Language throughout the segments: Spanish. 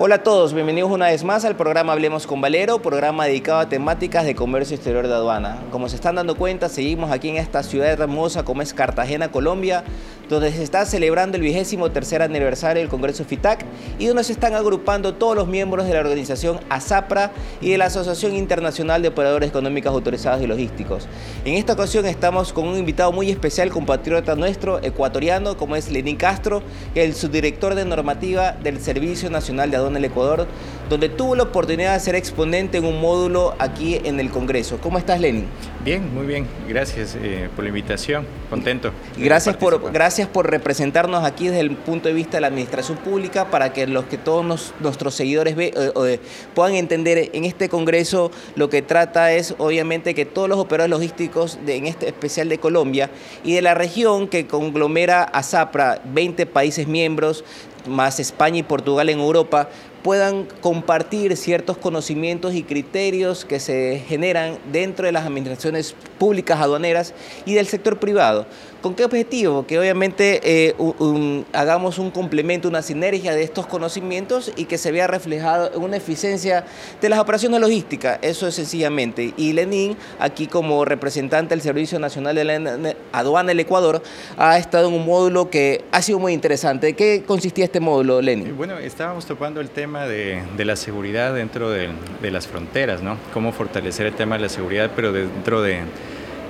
Hola a todos, bienvenidos una vez más al programa Hablemos con Valero, programa dedicado a temáticas de comercio exterior de aduana. Como se están dando cuenta, seguimos aquí en esta ciudad hermosa como es Cartagena, Colombia, donde se está celebrando el vigésimo tercer aniversario del Congreso FITAC y donde se están agrupando todos los miembros de la organización ASAPRA y de la Asociación Internacional de Operadores Económicos Autorizados y Logísticos. En esta ocasión estamos con un invitado muy especial, compatriota nuestro, ecuatoriano, como es Lenín Castro, el subdirector de normativa del Servicio Nacional de Aduana en el Ecuador, donde tuvo la oportunidad de ser exponente en un módulo aquí en el Congreso. ¿Cómo estás, Lenin? Bien, muy bien. Gracias eh, por la invitación. Contento. Gracias por, gracias por representarnos aquí desde el punto de vista de la administración pública para que los que todos nuestros seguidores ve, eh, eh, puedan entender en este Congreso lo que trata es obviamente que todos los operadores logísticos, de, en este especial de Colombia y de la región que conglomera a ZAPRA, 20 países miembros, más España y Portugal en Europa, puedan compartir ciertos conocimientos y criterios que se generan dentro de las administraciones públicas aduaneras y del sector privado. ¿Con qué objetivo? Que obviamente eh, hagamos un complemento, una sinergia de estos conocimientos y que se vea reflejado en una eficiencia de las operaciones logísticas. Eso es sencillamente. Y Lenín, aquí como representante del Servicio Nacional de la Aduana del Ecuador, ha estado en un módulo que ha sido muy interesante. ¿Qué consistía este módulo, Lenín? Bueno, estábamos topando el tema de, la seguridad dentro de, de las fronteras, ¿no? Cómo fortalecer el tema de la seguridad, pero dentro de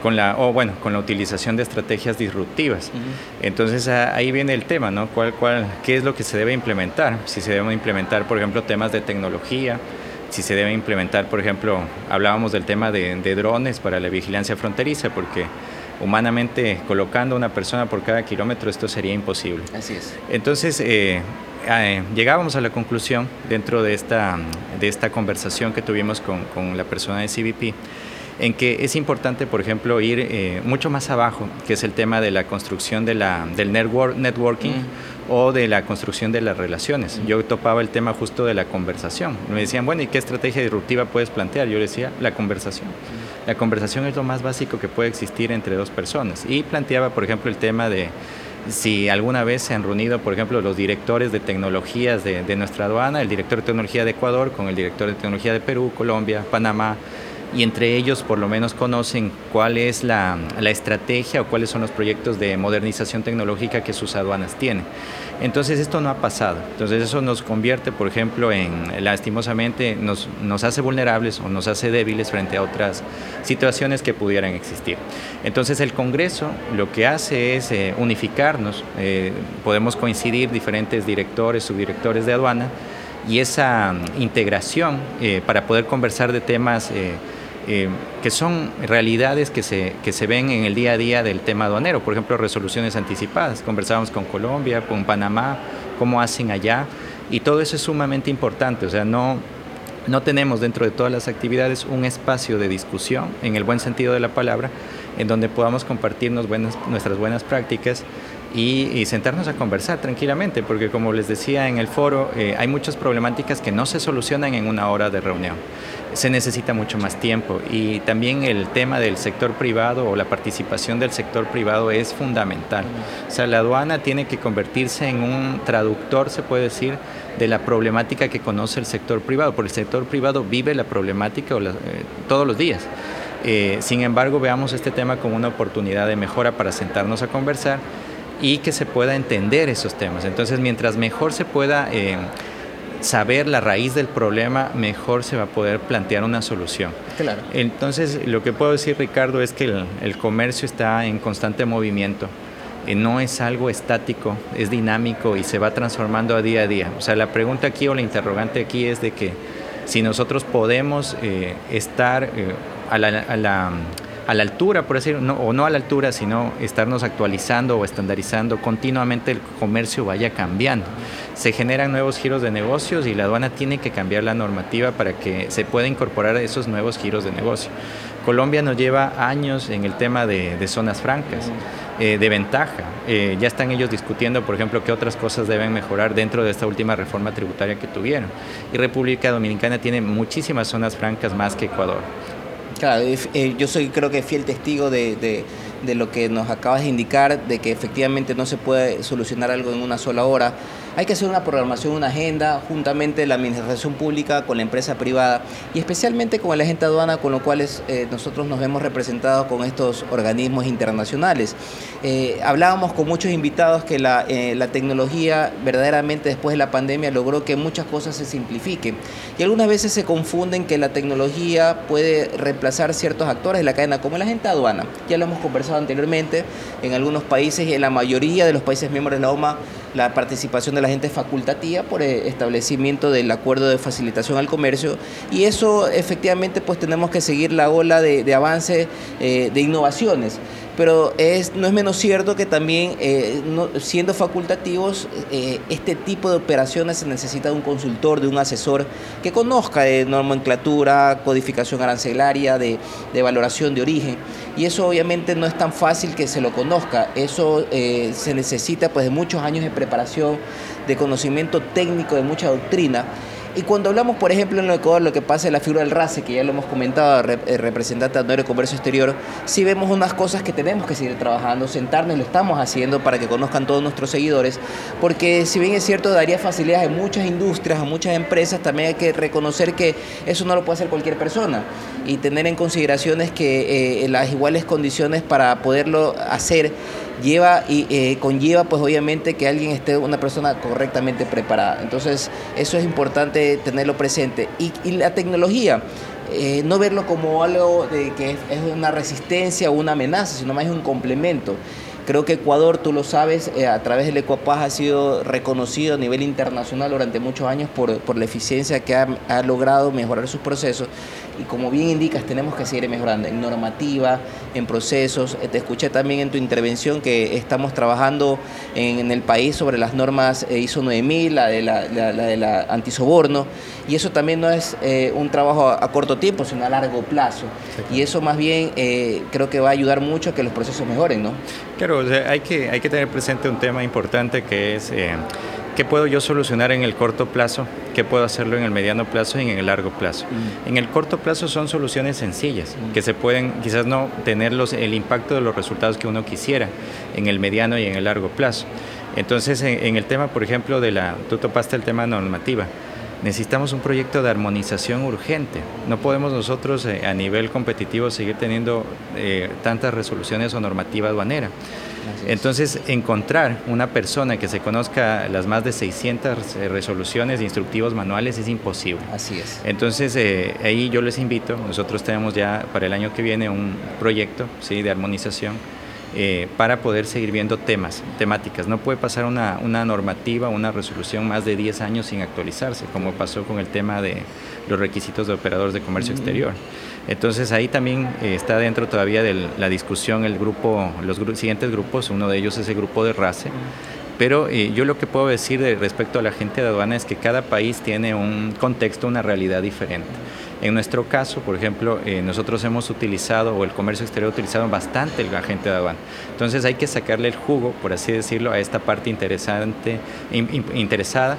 con la, o bueno, con la utilización de estrategias disruptivas. Entonces ahí viene el tema, ¿no? ¿Cuál, cuál, ¿Qué es lo que se debe implementar? Si se deben implementar, por ejemplo, temas de tecnología, si se debe implementar, por ejemplo, hablábamos del tema de, drones para la vigilancia fronteriza, porque humanamente colocando una persona por cada kilómetro esto sería imposible. Así es. Entonces, eh, eh, llegábamos a la conclusión dentro de esta, de esta conversación que tuvimos con, con la persona de CBP en que es importante, por ejemplo, ir eh, mucho más abajo, que es el tema de la construcción de la, del network, networking mm. o de la construcción de las relaciones. Mm. Yo topaba el tema justo de la conversación. Me decían, bueno, ¿y qué estrategia disruptiva puedes plantear? Yo decía, la conversación. La conversación es lo más básico que puede existir entre dos personas. Y planteaba, por ejemplo, el tema de si alguna vez se han reunido, por ejemplo, los directores de tecnologías de, de nuestra aduana, el director de tecnología de Ecuador con el director de tecnología de Perú, Colombia, Panamá, y entre ellos por lo menos conocen cuál es la, estrategia o cuáles son los proyectos de modernización tecnológica que sus aduanas tienen. Entonces esto no ha pasado. Entonces eso nos convierte, por ejemplo, en, lastimosamente, nos, nos hace vulnerables o nos hace débiles frente a otras situaciones que pudieran existir. Entonces el Congreso lo que hace es eh, unificarnos, eh, podemos coincidir diferentes directores, subdirectores de aduana, y esa integración eh, para poder conversar de temas eh, que son realidades que se, que se ven en el día a día del tema aduanero. Por ejemplo, resoluciones anticipadas. Conversábamos con Colombia, con Panamá, cómo hacen allá. Y todo eso es sumamente importante. O sea, no, no tenemos dentro de todas las actividades un espacio de discusión, en el buen sentido de la palabra, en donde podamos compartirnos nuestras buenas prácticas y, sentarnos a conversar tranquilamente, porque como les decía en el foro, eh, hay muchas problemáticas que no se solucionan en una hora de reunión se necesita mucho más tiempo y también el tema del sector privado o la participación del sector privado es fundamental. O sea, la aduana tiene que convertirse en un traductor, se puede decir, de la problemática que conoce el sector privado, porque el sector privado vive la problemática eh, todos los días. Eh, sin embargo, veamos este tema como una oportunidad de mejora para sentarnos a conversar y que se pueda entender esos temas. Entonces, mientras mejor se pueda... Eh, saber la raíz del problema, mejor se va a poder plantear una solución. Claro. Entonces, lo que puedo decir, Ricardo, es que el, comercio está en constante movimiento. Eh, no es algo estático, es dinámico y se va transformando a día a día. O sea, la pregunta aquí o la interrogante aquí es de que si nosotros podemos eh, estar a la altura, por decir, o no a la altura, sino estarnos actualizando o estandarizando continuamente el comercio vaya cambiando. Se generan nuevos giros de negocios y la aduana tiene que cambiar la normativa para que se pueda incorporar esos nuevos giros de negocio. Colombia nos lleva años en el tema de, zonas francas, eh, de ventaja. Eh, ya están ellos discutiendo, por ejemplo, qué otras cosas deben mejorar dentro de esta última reforma tributaria que tuvieron. Y República Dominicana tiene muchísimas zonas francas más que Ecuador. Claro, eh, yo soy creo que fiel testigo de, lo que nos acabas de indicar, de que efectivamente no se puede solucionar algo en una sola hora. Hay que hacer una programación, una agenda, juntamente la administración pública con la empresa privada y especialmente con el agente aduana, con lo cual eh, nosotros nos vemos representados con estos organismos internacionales. Eh, hablábamos con muchos invitados que la, eh, la tecnología verdaderamente después de la pandemia logró que muchas cosas se simplifiquen y algunas veces se confunden que la tecnología puede reemplazar ciertos actores de la cadena, como la agente aduana. Ya lo hemos conversado anteriormente, en algunos países y en la mayoría de los países miembros de la OMA la participación de la gente facultativa por el establecimiento del acuerdo de facilitación al comercio. Y eso efectivamente pues tenemos que seguir la ola de, avance eh, de innovaciones pero es, no es menos cierto que también eh, siendo facultativos, eh, este tipo de operaciones se necesita de un consultor, de un asesor que conozca de nomenclatura, codificación arancelaria, de, valoración de origen. Y eso obviamente no es tan fácil que se lo conozca, eso eh, se necesita pues de muchos años de preparación, de conocimiento técnico, de mucha doctrina. Y cuando hablamos, por ejemplo, en Ecuador, lo que pasa en la figura del RACE, que ya lo hemos comentado, representante de Comercio Exterior, sí vemos unas cosas que tenemos que seguir trabajando, sentarnos, lo estamos haciendo para que conozcan todos nuestros seguidores, porque si bien es cierto, daría facilidades a muchas industrias, a muchas empresas, también hay que reconocer que eso no lo puede hacer cualquier persona y tener en consideraciones que eh, las iguales condiciones para poderlo hacer lleva y eh, conlleva pues obviamente que alguien esté una persona correctamente preparada. Entonces eso es importante tenerlo presente. Y, la tecnología, eh, no verlo como algo de que es una resistencia o una amenaza, sino más un complemento. Creo que Ecuador, tú lo sabes, eh, a través del Ecuapaz ha sido reconocido a nivel internacional durante muchos años por, por la eficiencia que ha, ha, logrado mejorar sus procesos. Y como bien indicas, tenemos que seguir mejorando en normativa, en procesos. Eh, te escuché también en tu intervención que estamos trabajando en, el país sobre las normas eh, ISO 9000, la de la, la, la de la antisoborno. Y eso también no es un trabajo a, corto tiempo, sino a largo plazo. Y eso más bien creo que va a ayudar mucho a que los procesos mejoren, ¿no? Claro, hay, que, hay que tener presente un tema importante que es eh, qué puedo yo solucionar en el corto plazo, qué puedo hacerlo en el mediano plazo y en el largo plazo. Mm. En el corto plazo son soluciones sencillas, mm. que se pueden quizás no tener los, el impacto de los resultados que uno quisiera en el mediano y en el largo plazo. Entonces, en, en el tema, por ejemplo, de la, tú topaste el tema normativa necesitamos un proyecto de armonización urgente. No podemos nosotros eh, a nivel competitivo seguir teniendo eh, tantas resoluciones o normativa aduanera. Entonces, encontrar una persona que se conozca las más de 600 eh, resoluciones, instructivos manuales es imposible. Así es. Entonces, ahí yo les invito, nosotros tenemos ya para el año que viene un proyecto ¿sí? de armonización eh, para poder seguir viendo temas, temáticas. No puede pasar una, una, normativa, una resolución más de 10 años sin actualizarse, como pasó con el tema de los requisitos de operadores de comercio exterior. Entonces ahí también eh, está dentro todavía de la discusión el grupo, los siguientes grupos, uno de ellos es el grupo de RACE. Pero eh, yo lo que puedo decir respecto a la gente de aduana es que cada país tiene un contexto, una realidad diferente. En nuestro caso, por ejemplo, eh, nosotros hemos utilizado, o el comercio exterior ha utilizado bastante el agente de aduana. Entonces hay que sacarle el jugo, por así decirlo, a esta parte interesante, interesada,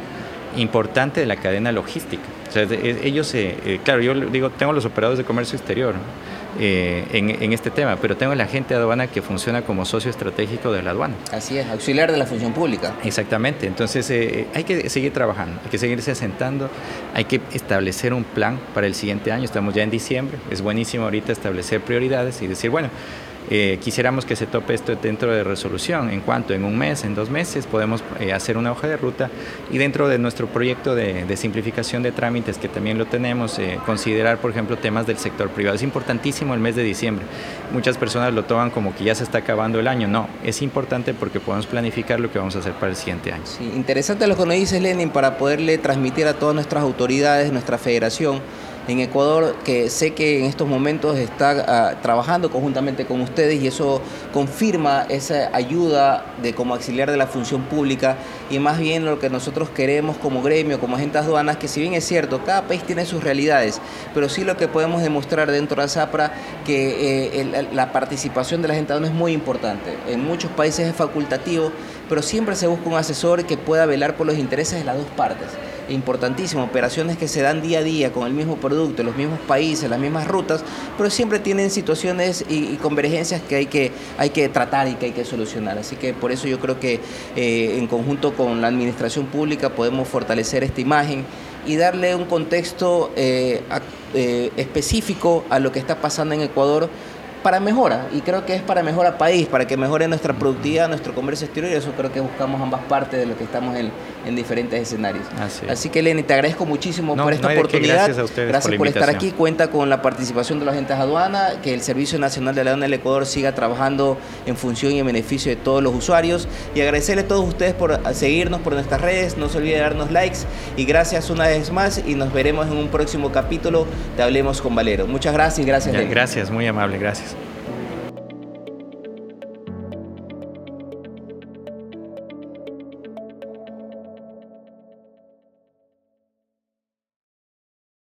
importante de la cadena logística. O sea, ellos, eh, claro, yo digo, tengo los operadores de comercio exterior, eh, en, este tema, pero tengo la gente de aduana que funciona como socio estratégico de la aduana. Así es, auxiliar de la función pública. Exactamente, entonces eh, hay que seguir trabajando, hay que seguirse asentando, hay que establecer un plan para el siguiente año, estamos ya en diciembre, es buenísimo ahorita establecer prioridades y decir, bueno, eh, quisiéramos que se tope esto dentro de resolución. En cuanto en un mes, en dos meses, podemos eh, hacer una hoja de ruta y dentro de nuestro proyecto de, simplificación de trámites, que también lo tenemos, eh, considerar, por ejemplo, temas del sector privado. Es importantísimo el mes de diciembre. Muchas personas lo toman como que ya se está acabando el año. No, es importante porque podemos planificar lo que vamos a hacer para el siguiente año. Sí, interesante lo que nos dice Lenin para poderle transmitir a todas nuestras autoridades, nuestra federación, en Ecuador, que sé que en estos momentos está ah, trabajando conjuntamente con ustedes y eso confirma esa ayuda de como auxiliar de la función pública y más bien lo que nosotros queremos como gremio, como agentes aduanas, que si bien es cierto, cada país tiene sus realidades, pero sí lo que podemos demostrar dentro de ZAPRA que eh, la participación de la gente aduana es muy importante. En muchos países es facultativo, pero siempre se busca un asesor que pueda velar por los intereses de las dos partes importantísimo, operaciones que se dan día a día con el mismo producto, los mismos países, las mismas rutas, pero siempre tienen situaciones y, convergencias que hay que, hay que tratar y que hay que solucionar. Así que por eso yo creo que eh, en conjunto con la administración pública podemos fortalecer esta imagen y darle un contexto eh, eh, específico a lo que está pasando en Ecuador para mejora, y creo que es para mejora país, para que mejore nuestra productividad, nuestro comercio exterior, y eso creo que buscamos ambas partes de lo que estamos en, en diferentes escenarios. Así, que Lenny, te agradezco muchísimo por esta oportunidad. gracias a ustedes gracias por, estar aquí. Cuenta con la participación de los agentes de aduana, que el Servicio Nacional de la Aduana del Ecuador siga trabajando en función y en beneficio de todos los usuarios. Y agradecerle a todos ustedes por seguirnos por nuestras redes. No se olvide de darnos likes. Y gracias una vez más. Y nos veremos en un próximo capítulo de Hablemos con Valero. Muchas gracias. Gracias, Gracias, muy amable. Gracias.